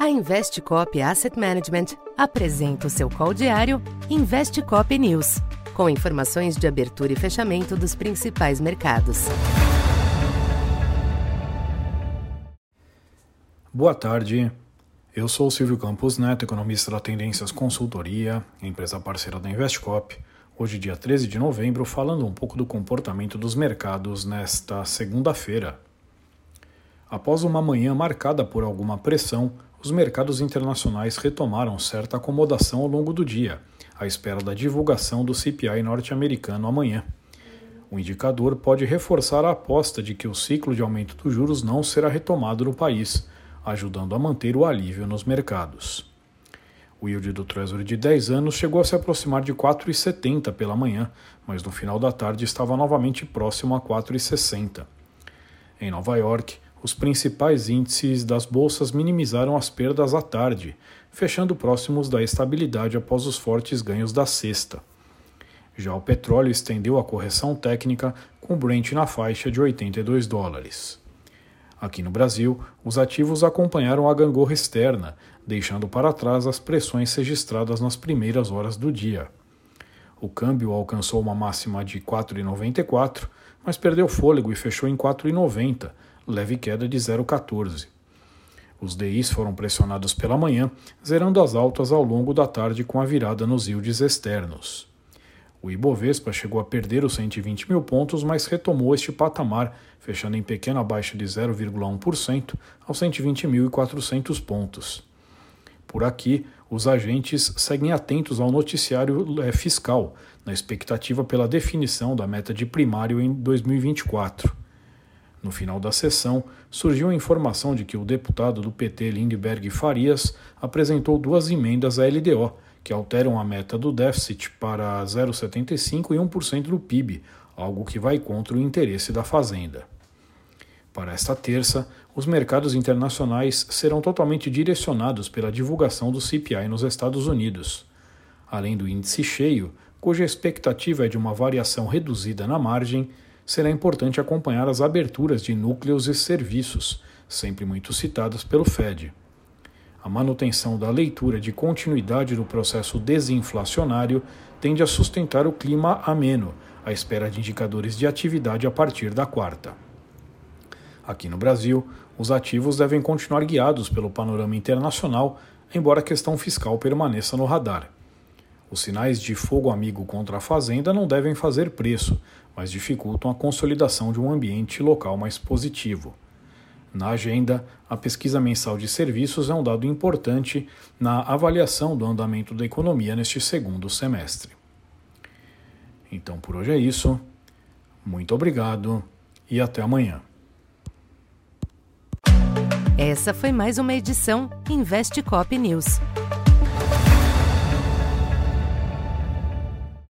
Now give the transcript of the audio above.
A Investcop Asset Management apresenta o seu call diário Investcop News, com informações de abertura e fechamento dos principais mercados. Boa tarde. Eu sou o Silvio Campos Neto, economista da Tendências Consultoria, empresa parceira da Investcop. Hoje, dia 13 de novembro, falando um pouco do comportamento dos mercados nesta segunda-feira. Após uma manhã marcada por alguma pressão, os mercados internacionais retomaram certa acomodação ao longo do dia, à espera da divulgação do CPI norte-americano amanhã. O indicador pode reforçar a aposta de que o ciclo de aumento dos juros não será retomado no país, ajudando a manter o alívio nos mercados. O yield do Treasury de 10 anos chegou a se aproximar de 4,70 pela manhã, mas no final da tarde estava novamente próximo a 4,60. Em Nova York, os principais índices das bolsas minimizaram as perdas à tarde, fechando próximos da estabilidade após os fortes ganhos da sexta. Já o petróleo estendeu a correção técnica, com Brent na faixa de 82 dólares. Aqui no Brasil, os ativos acompanharam a gangorra externa, deixando para trás as pressões registradas nas primeiras horas do dia. O câmbio alcançou uma máxima de 4,94, mas perdeu fôlego e fechou em 4,90 leve queda de 0,14. Os DIs foram pressionados pela manhã, zerando as altas ao longo da tarde com a virada nos yields externos. O Ibovespa chegou a perder os 120 mil pontos, mas retomou este patamar, fechando em pequena baixa de 0,1% aos 120.400 pontos. Por aqui, os agentes seguem atentos ao noticiário eh, fiscal, na expectativa pela definição da meta de primário em 2024. No final da sessão, surgiu a informação de que o deputado do PT Lindbergh Farias apresentou duas emendas à LDO, que alteram a meta do déficit para 0,75% e 1% do PIB, algo que vai contra o interesse da Fazenda. Para esta terça, os mercados internacionais serão totalmente direcionados pela divulgação do CPI nos Estados Unidos. Além do índice cheio, cuja expectativa é de uma variação reduzida na margem, será importante acompanhar as aberturas de núcleos e serviços, sempre muito citadas pelo Fed. A manutenção da leitura de continuidade do processo desinflacionário tende a sustentar o clima ameno, à espera de indicadores de atividade a partir da quarta. Aqui no Brasil, os ativos devem continuar guiados pelo panorama internacional, embora a questão fiscal permaneça no radar. Os sinais de fogo amigo contra a fazenda não devem fazer preço, mas dificultam a consolidação de um ambiente local mais positivo. Na agenda, a pesquisa mensal de serviços é um dado importante na avaliação do andamento da economia neste segundo semestre. Então por hoje é isso. Muito obrigado e até amanhã. Essa foi mais uma edição Investe Cop News.